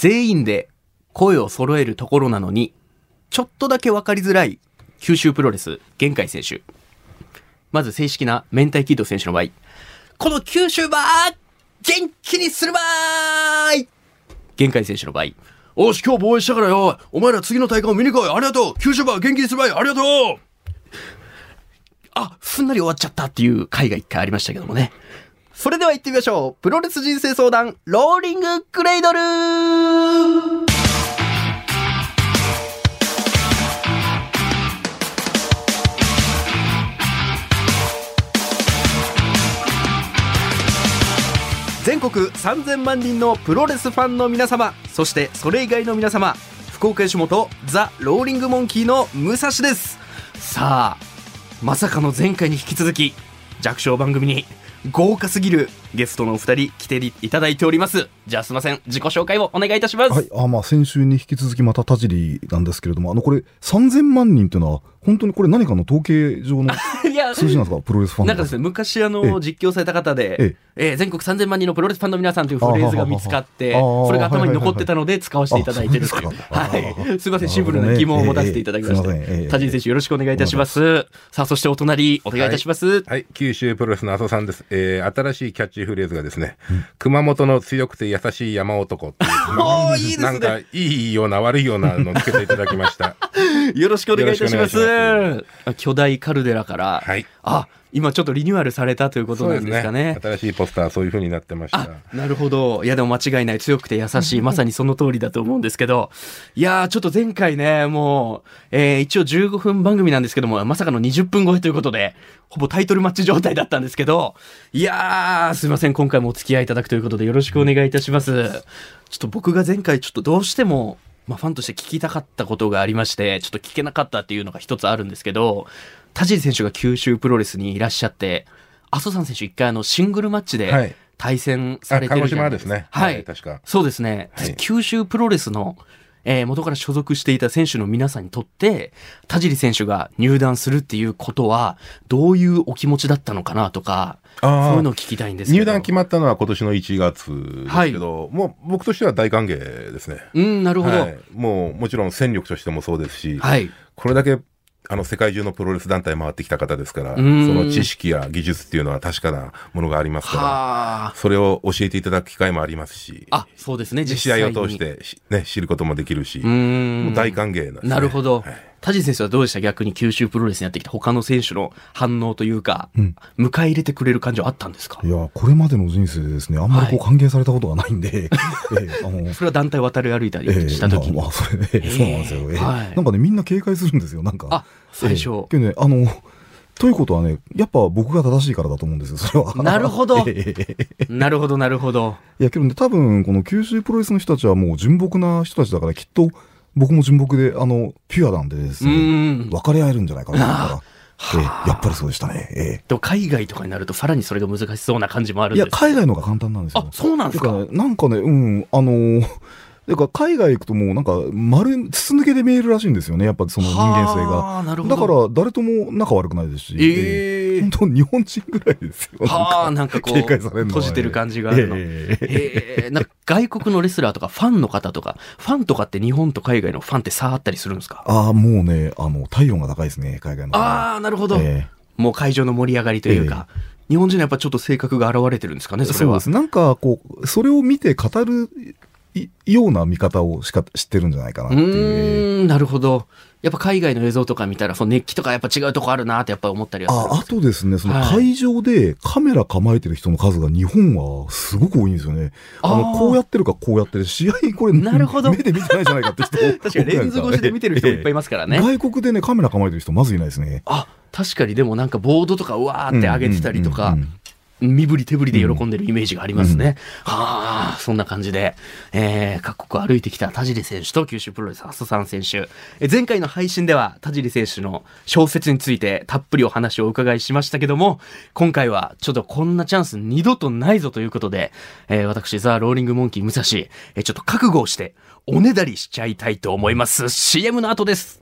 全員で声を揃えるところなのに、ちょっとだけ分かりづらい九州プロレス、玄海選手。まず正式な明太キッド選手の場合、この九州ばー元気にするばーい玄海選手の場合、おし、今日防衛したからよ。お前ら次の大会を見に来い。ありがとう。九州馬元気にするばい。ありがとう。あ、すんなり終わっちゃったっていう回が一回ありましたけどもね。それでは行ってみましょう。プロレス人生相談、ローリングクレイドル全国3000万人のプロレスファンの皆様、そしてそれ以外の皆様、福岡吉本ザ・ローリングモンキーの武蔵です。さあ、まさかの前回に引き続き弱小番組に豪華すぎるゲストのお二人来ていただいております。じゃあすいません自己紹介をお願いいたします、はい、あまあ先週に引き続きまた田尻なんですけれども、あのこれ3000万人っていうのは本当にこれ何かの統計上の いや数字なんですか、プロレスファンのなんかですね昔あえの実況された方で、ええ。ー全国3000万人のプロレスファンの皆さんというフレーズが見つかってそれが頭に残ってたので使わせていただいてるはい。すいませんシンプルな疑問を持たせていただきましなるほどねええええ。た田尻選手よろしくお願いいたします。さあそしてお隣お願いいたします、はい、九州プロレスの麻生さんです。えー、新しいキャッチフレーズがですね、熊本の強くて優しい山男っていう、おーいいですねなんかいいような悪いようなのをつけていただきました。よろしくお願いいたしますよろしくお願いしあ巨大カルデラから、はい。あ今ちょっとリニューアルされたということなんですかね。新しいポスターそういう風になってました。あ。なるほど。いやでも間違いない。強くて優しいまさにその通りだと思うんですけど。いやーちょっと前回ねもう、えー一応15分番組なんですけどもまさかの20分超えということでほぼタイトルマッチ状態だったんですけど。いやーすいません。今回もお付き合いいただくということでよろしくお願いいたします。ちょっと僕が前回ちょっとどうしてもまあ、ファンとして聞きたかったことがありまして、ちょっと聞けなかったっていうのが一つあるんですけど、田尻選手が九州プロレスにいらっしゃって、阿蘇山選手一回あのシングルマッチではい対戦されてるじゃないあ鹿児島ですねはい。はい確かそうですね。はい九州プロレスの、えー元から所属していた選手の皆さんにとって、田尻選手が入団するっていうことは、どういうお気持ちだったのかなとか、そういうのを聞きたいんですけど。入団決まったのは今年の1月ですけど、もう僕としては大歓迎ですね。うん、なるほど。はい、もうもちろん戦力としてもそうですし、はい。これだけあの世界中のプロレス団体回ってきた方ですから、そんの知識や技術っていうのは確かなものがありますから、はあ。それを教えていただく機会もありますし、あ、そうですね、実試際に。合を通してしね、知ることもできるし、大歓迎なんです、ね。なるほどはい。田尻選手はどうでした？逆に九州プロレスにやってきた他の選手の反応というか、迎え入れてくれる感じはあったんですか？いやこれまでの人生でですねあんまりこう歓迎されたことがないんで、ええあのそれは団体渡り歩いたりええした時に。まあ、まあそれ、ええ。そうなんですよ、ええ。はい。なんかねみんな警戒するんですよなんか。あ最初。ええけどねあのということはねやっぱ僕が正しいからだと思うんですよそれは。なるほど。ええ。なるほど、なるほど。いやけどね多分この九州プロレスの人たちはもう純朴な人たちだからきっと僕も純朴であのピュアなんでですうね。分かり合えるんじゃないかなと思ったら、はええやっぱりそうでしたね、えでも海外とかになるとさらにそれが難しそうな感じもあえいやるんです。海外の方が簡単なんですよ。あ、そうなんですかなんかねうんあのーてか海外行くともうなんか丸筒抜けで見えるらしいんですよねやっぱその人間性がだど。から誰とも仲悪くないですし、ええ本当日本人ぐらいですよ。はあ、なんかこう、閉じてる感じがあるの。えええー、なんか外国のレスラーとかファンの方とか、ファンとかって日本と海外のファンって差あったりするんですか？ああ、もうね、あの、体温が高いですね、海外の。ああ、なるほど。えもう会場の盛り上がりというか、日本人のやっぱちょっと性格が現れてるんですかね、それは。そうです。なんか、こう、それを見て語るいような見方をしか知ってるんじゃないかなっうていう。ーん、なるほど。やっぱ海外の映像とか見たら、その熱気とかやっぱ違うとこあるなってやっぱ思ったりはするんああとですね、そのはい会場でカメラ構えてる人の数が日本はすごく多いんですよね。ああの、ーこうやってるかこうやってる。試合これ、なるほど目で見てないじゃないかって人。確かにレンズ越しで見てる人もいっぱいいますからね。外国でね、カメラ構えてる人まずいないですね。あ、確かにでもなんかボードとかうわーって上げてたりとか身振り手振りで喜んでるイメージがありますね。はあ、そんな感じで、えー、各国歩いてきた田尻選手と九州プロレス、阿蘇山選手。え前回の配信では田尻選手の小説についてたっぷりお話をお伺いしましたけども、今回はちょっとこんなチャンス二度とないぞということで、えー私、ザ・ローリング・モンキー・武蔵、えーちょっと覚悟をして、おねだりしちゃいたいと思います。CM の後です。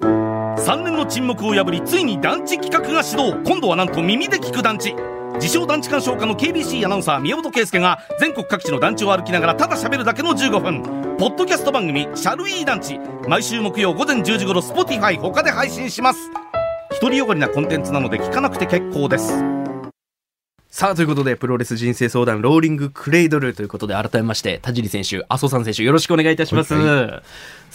3年の沈黙を破りついに団地企画が始動今度はなんと耳で聞く団地自称団地鑑賞家の KBC アナウンサー宮本圭介が全国各地の団地を歩きながらただ喋るだけの15分。ポッドキャスト番組「シャルイー団地」毎週木曜午前10時頃 Spotify 他で配信します。独りよがりなコンテンツなので聞かなくて結構です。さあ、ということで、プロレス人生相談、ローリングクレイドルということで、改めまして、田尻選手、麻生さん選手、よろしくお願いいたします。さ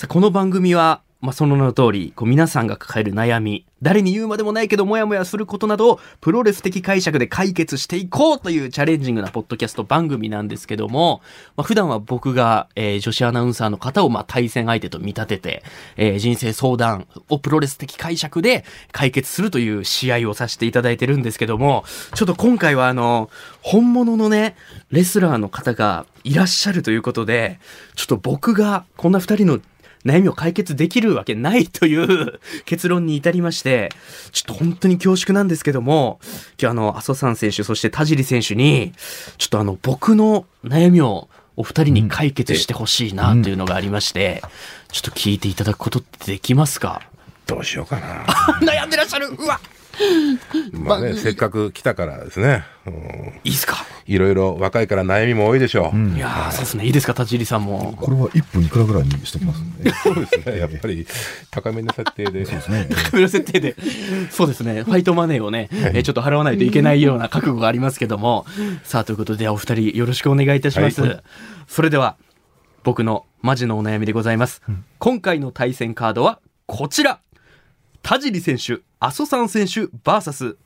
あ、この番組は、まあ、その名の通り、こう皆さんが抱える悩み、誰に言うまでもないけど、もやもやすることなどを、プロレス的解釈で解決していこうというチャレンジングなポッドキャスト番組なんですけども、まあ、普段は僕が、えー女子アナウンサーの方を、まあ、対戦相手と見立てて、えー人生相談をプロレス的解釈で解決するという試合をさせていただいてるんですけども、ちょっと今回はあの、本物のね、レスラーの方がいらっしゃるということで、ちょっと僕がこんな二人の悩みを解決できるわけないという 結論に至りまして、ちょっと本当に恐縮なんですけども、今日あの、阿蘇山選手、そして田尻選手に、ちょっとあの、僕の悩みをお二人に解決してほしいなというのがありまして、ちょっと聞いていただくことってできますか？どうしようかな。悩んでらっしゃる。うわまあね、せっかく来たからですね。うんいいっすか？いろいろ若いから悩みも多いでしょう。いやー、そうですね。いいですか、田尻さんも。これは1分いくらぐらいにしてきますね。そうですね。やっぱり高めの設定で。そうですね。カメラ設定で。そうですね。ファイトマネーをね、えーちょっと払わないといけないような覚悟がありますけども。さあ、ということで、お二人よろしくお願いいたします。はいそれでは、僕のマジのお悩みでございます。今回の対戦カードはこちら。田尻選手、阿蘇山選手、バーサス。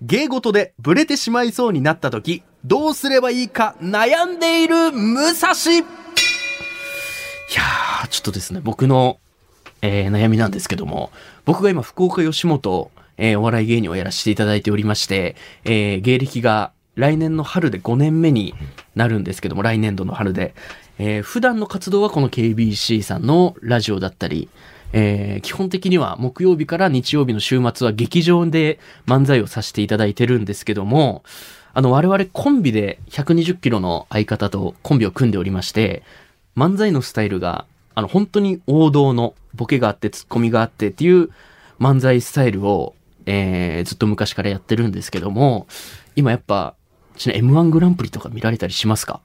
芸事でブレてしまいそうになった時、どうすればいいか悩んでいる武蔵いやー、ちょっとですね、僕のえー悩みなんですけども、僕が今、福岡吉本、えーお笑い芸人をやらせていただいておりまして、えー芸歴が来年の春で5年目になるんですけども、来年度の春で、えー普段の活動はこの KBC さんのラジオだったり、えー基本的には木曜日から日曜日の週末は劇場で漫才をさせていただいてるんですけども、あの、我々コンビで120キロの相方とコンビを組んでおりまして、漫才のスタイルが、あの、本当に王道のボケがあってツッコミがあってっていう漫才スタイルを、えーずっと昔からやってるんですけども、今やっぱ、ちな M1 グランプリとか見られたりしますか？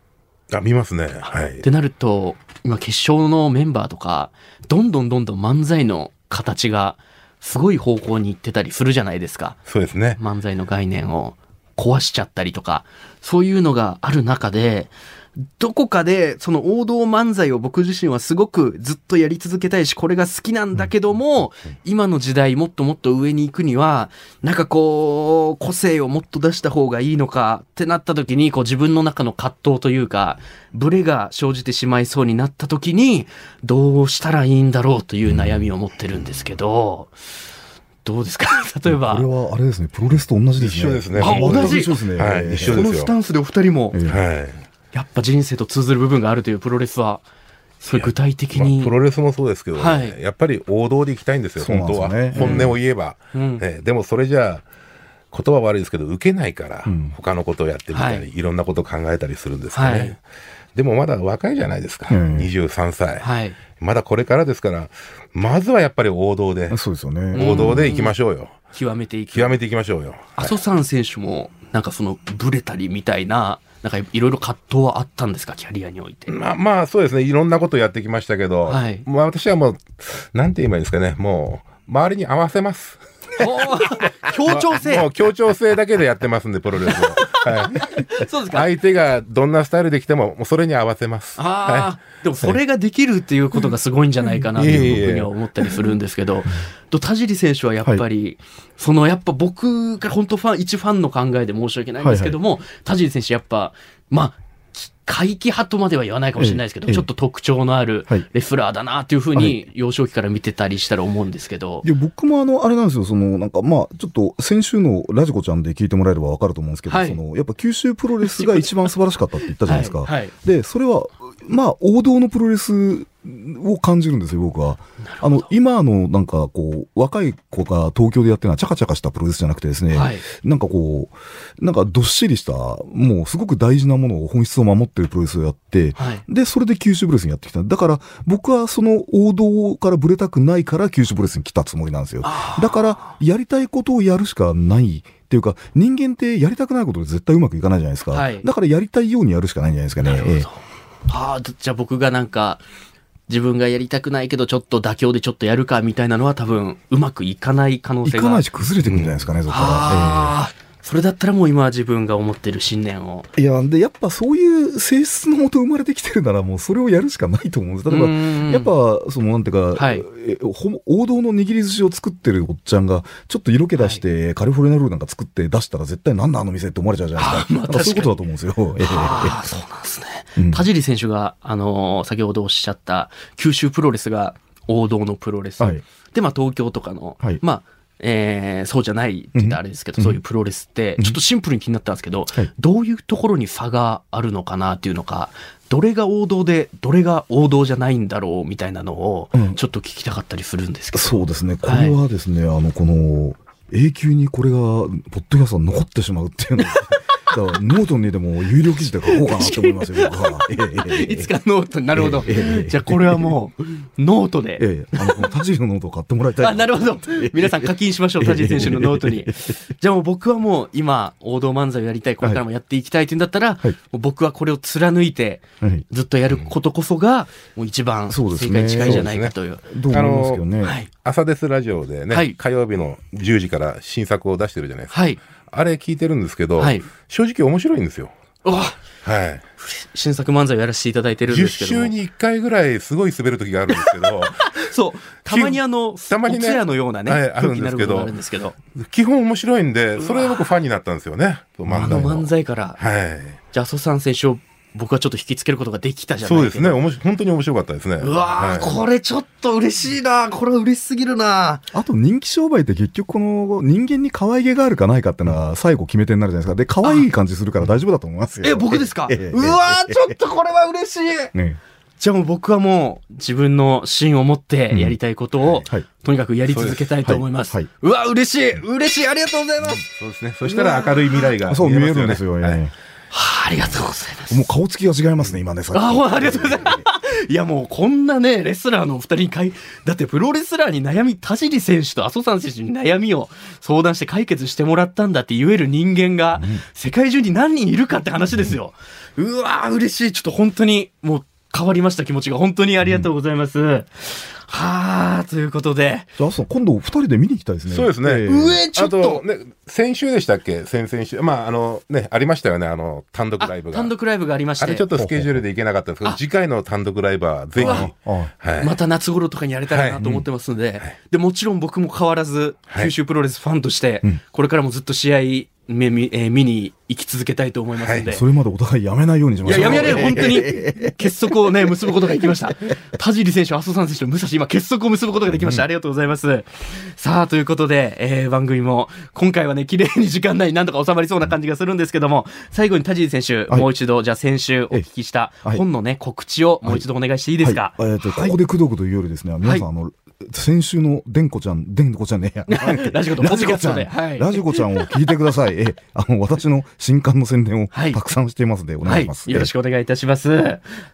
あ、見ますね。はいって。なると、今決勝のメンバーとか、どんどんどんどん漫才の形がすごい方向に行ってたりするじゃないですか。そうですね。漫才の概念を壊しちゃったりとか、そういうのがある中で、どこかでその王道漫才を僕自身はすごくずっとやり続けたいし、これが好きなんだけども、今の時代もっともっと上に行くには、なんかこう、個性をもっと出した方がいいのかってなった時に、こう自分の中の葛藤というか、ブレが生じてしまいそうになった時に、どうしたらいいんだろうという悩みを持ってるんですけど、どうですか？例えば。これはあれですね、プロレスと同じですね。一緒ですね。あ同じ。一緒ですね。はい。一緒ですよ。スタンスでお二人も、えーはい。やっぱ人生と通ずる部分があるというプロレスは、そういう具体的に。まあプロレスもそうですけどね、はいやっぱり王道で行きたいんですよ、そうなん本当は。本音を言えば、うんええでもそれじゃあ、言葉悪いですけど、受けないから、ん他のことをやってみたり、はいい、ろんなことを考えたりするんですかね。はいでもまだ若いじゃないですか、うん23歳、はい。まだこれからですから、まずはやっぱり王道で、そうですよね。王道で行きましょうよ。極めていく。極めていきましょうよ。阿蘇山選手も、なんかその、ブレたりみたいな、なんかいろいろ葛藤はあったんですか、キャリアにおいて。まあまあそうですね、いろんなことやってきましたけど、はい。もう私はもう、なんて言えばいいんですかね、もう、周りに合わせます。協調も性う 協調性だけでやってますんで、プロレスは。はい。そうですか。相手がどんなスタイルで来ても、もうそれに合わせます。ああ、でもそれができるっていうことがすごいんじゃないかなとい。ういえいえ僕には思ったりするんですけど、と田尻選手はやっぱり、そのやっぱ僕が本当ファン、一ファンの考えで申し訳ないんですけども、田尻選手やっぱ、まあ、き怪奇派とまでは言わないかもしれないですけど、ええちょっと特徴のあるはい。レスラーだなっていうふうに幼少期から見てたりしたら思うんですけど、いや、僕もあの、あれなんですよ、その、なんか、まあ、ちょっと、先週のラジコちゃんで聞いてもらえればわかると思うんですけど、はい。その、やっぱ九州プロレスが一番素晴らしかったって言ったじゃないですか。はい。はい。で、それは、まあ、王道のプロレスを感じるんですよ、僕は。あの、今のなんかこう、若い子が東京でやってるのはチャカチャカしたプロレスじゃなくてですね、はいなんかこう、なんかどっしりした、もうすごく大事なものを本質を守ってるプロレスをやって、はいで、それで九州プロレスにやってきた。だから、僕はその王道からブレたくないから九州プロレスに来たつもりなんですよ。だから、やりたいことをやるしかない。っていうか、人間ってやりたくないことで絶対うまくいかないじゃないですか。はいだからやりたいようにやるしかないんじゃないですかね。ええああ、じゃあ僕がなんか、自分がやりたくないけど、ちょっと妥協でちょっとやるかみたいなのは多分、うまくいかない可能性が。いかないし崩れてくるんじゃないですかね、そこから。ああ、それだったらもう今は自分が思ってる信念を。ええいや、で、やっぱそういう性質のもと生まれてきてるなら、もうそれをやるしかないと思うんです。例えば、うんやっぱ、その、なんていうか、はい王道の握り寿司を作ってるおっちゃんが、ちょっと色気出して、カリフォルニアルールなんか作って出したら絶対なんだあの店って思われちゃうじゃないですか。まあそういうことだと思うんですよ。そうなんですね。うん。田尻選手が、あのー先ほどおっしゃった、九州プロレスが王道のプロレス。はい。で、まあ、東京とかの、はい。まあ、えーそうじゃないって言ったらあれですけど、うん。そういうプロレスって、ちょっとシンプルに気になったんですけど、はい。どういうところに差があるのかなっていうのか、どれが王道で、どれが王道じゃないんだろうみたいなのをうん、ちょっと聞きたかったりするんですけど。そうですね。これはですね、あの、この、永久にこれが、ポッドキャストに残ってしまうっていうのは、だからノートにでも有料記事で書こうかなと思いますよ、いつかノートになるほど。じゃあこれはもう、ノートで。ええ、あの、この田尻のノートを買ってもらいたい。あ、なるほど。皆さん課金しましょう、田尻選手のノートに。じゃあもう僕はもう今、王道漫才をやりたい、これからもやっていきたいっていうんだったら、僕はこれを貫いて、はい。ずっとやることこそが、もう一番そうですね正解に近いんじゃないかという。どう思いますけどね。はい。朝ですラジオでね、はい火曜日の10時から新作を出してるじゃないですか。はい。あれ聞いてるんですけど、はい正直面白いんですよ。はい。新作漫才をやらせていただいてるんで10すけども。週に1回ぐらいすごい滑る時があるんですけど、そう。たまにあの、たまにねのようなね、はいあるんですけど。基本面白いんで、それで僕ファンになったんですよね。あの漫才の。漫才から、はい。じゃあ、蘇さん選手を僕はちょっと引きつけることができたじゃないそうですね。おもし本当に面白かったですね。うわー、はいこれちょっと嬉しいな。これは嬉しすぎるな。あと人気商売って結局この人間に可愛げがあるかないかってのは最後決め手になるじゃないですか。で、可愛い感じするから大丈夫だと思いますよ。え、僕ですか？ええうわー、ちょっとこれは嬉しい。ね。じゃあもう僕はもう自分の芯を持ってやりたいことを、はい。とにかくやり続けたいと思います。はいうわ、嬉しい嬉しいありがとうございます、そうですね。そしたら明るい未来がそう見えまするんですよ。はいえはあ、ありがとうございます。えもう顔つきが違いますね、今ね。さっきあ、ありがとうございます。いやもうこんなね、レスラーのお二人にかい、だってプロレスラーに悩み、田尻選手と麻生さん選手に悩みを相談して解決してもらったんだって言える人間が、世界中に何人いるかって話ですよ。うわー嬉しい。ちょっと本当にもう変わりました気持ちが。本当にありがとうございます。はあ、ということで。じゃあ、そう今度二人で見に行きたいですね。そうですねええ上ちょっとね、先週でしたっけ？先々週。まあ、あの、ね、ありましたよね。あの、単独あライブが。単独ライブがありまして。あれちょっとスケジュールで行けなかったんですけど、次回の単独ライブはぜひ、はい。また夏頃とかにやれたらなと思ってますので、で、もちろん僕も変わらず、はい九州プロレスファンとしてうん、これからもずっと試合、めみえー見に行き続けたいと思いますので。それまでお互いやめないようにしまいや、しょう。やめられる、本当に、結束をね、結ぶことができました。田尻選手、麻生さん選手の武蔵、今、結束を結ぶことができました。ありがとうございます。さあ、ということで、えー、番組も、今回はね、綺麗に時間内になんとか収まりそうな感じがするんですけども、最後に田尻選手、はい。もう一度、じゃあ先週お聞きしたはい。本のね、告知をもう一度お願いしていいですか、はい。えっと、ここでくどくど言うよりですね、皆さん、あの、先週のでんこちゃん、でんこちゃんね、ラジコとラジコちゃん、ラジコちゃんを聞いてください。え、あの、私の新刊の宣伝をはいたくさんしていますので、お願いします。よろしくお願いいたします。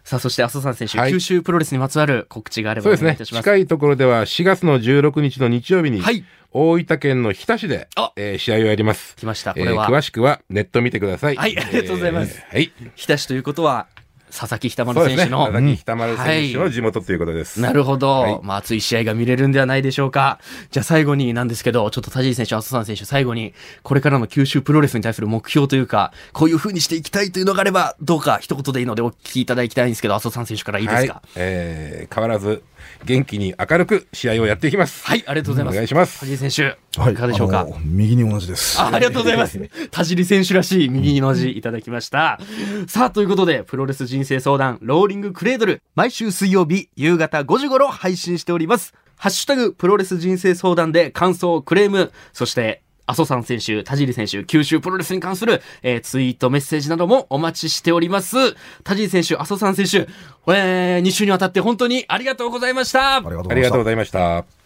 さあ、そして、麻生さん選手、はい九州プロレスにまつわる告知があればおそうですね願いいたします。近いところでは4月の16日の日曜日に、はい大分県の日田市であ、えー試合をやります。来ました。こえーれは、詳しくはネット見てください。はいありがとうございますえーはい。日田市ということは、佐々木北そうですね。丸選手の、佐々木北丸選手はいの地元ということです。なるほど。はいまあ、熱い試合が見れるんではないでしょうか。じゃあ最後になんですけど、ちょっと田尻選手、麻生さん選手、最後に、これからの九州プロレスに対する目標というか、こういう風にしていきたいというのがあれば、どうか一言でいいのでお聞きいただきたいんですけど、麻生さん選手からいいですか？はい。えー変わらず元気に明るく試合をやっていきます。はい、ありがとうございます。お願いします田尻選手、はいいかがでしょうか？右に同じです。あありがとうございます。田尻選手らしい右の字いただきました。さあ、ということで、プロレス人生相談、ローリングクレードル、毎週水曜日夕方5時頃配信しております。ハッシュタグ、プロレス人生相談で感想、クレーム、そして、阿蘇さん選手、田尻選手、九州プロレスに関する、えーツイート、メッセージなどもお待ちしております。田尻選手、阿蘇さん選手、え2週にわたって本当に。ありがとうございましたありがとうご。ざいました。